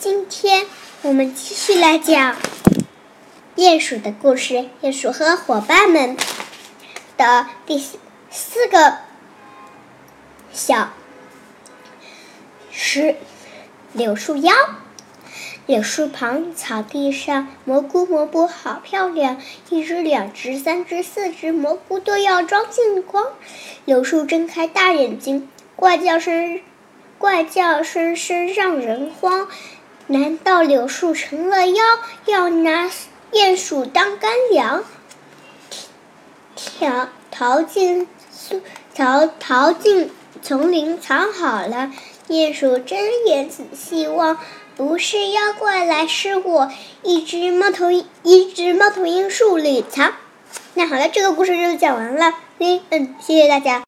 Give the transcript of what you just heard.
今天我们继续来讲鼹鼠的故事，鼹鼠和伙伴们的第四个小是柳树腰。柳树旁草地上，蘑菇蘑菇好漂亮，一只、两只、三只、四只蘑菇都要装进筐。柳树睁开大眼睛，怪叫声。怪叫声声让人慌，难道柳树成了妖，要拿鼹鼠当干粮？逃逃进逃逃进丛林藏好了。鼹鼠睁眼仔细望，不是妖怪来吃我，一只猫头一只猫头鹰树里藏。那好了，这个故事就讲完了。嗯嗯，谢谢大家。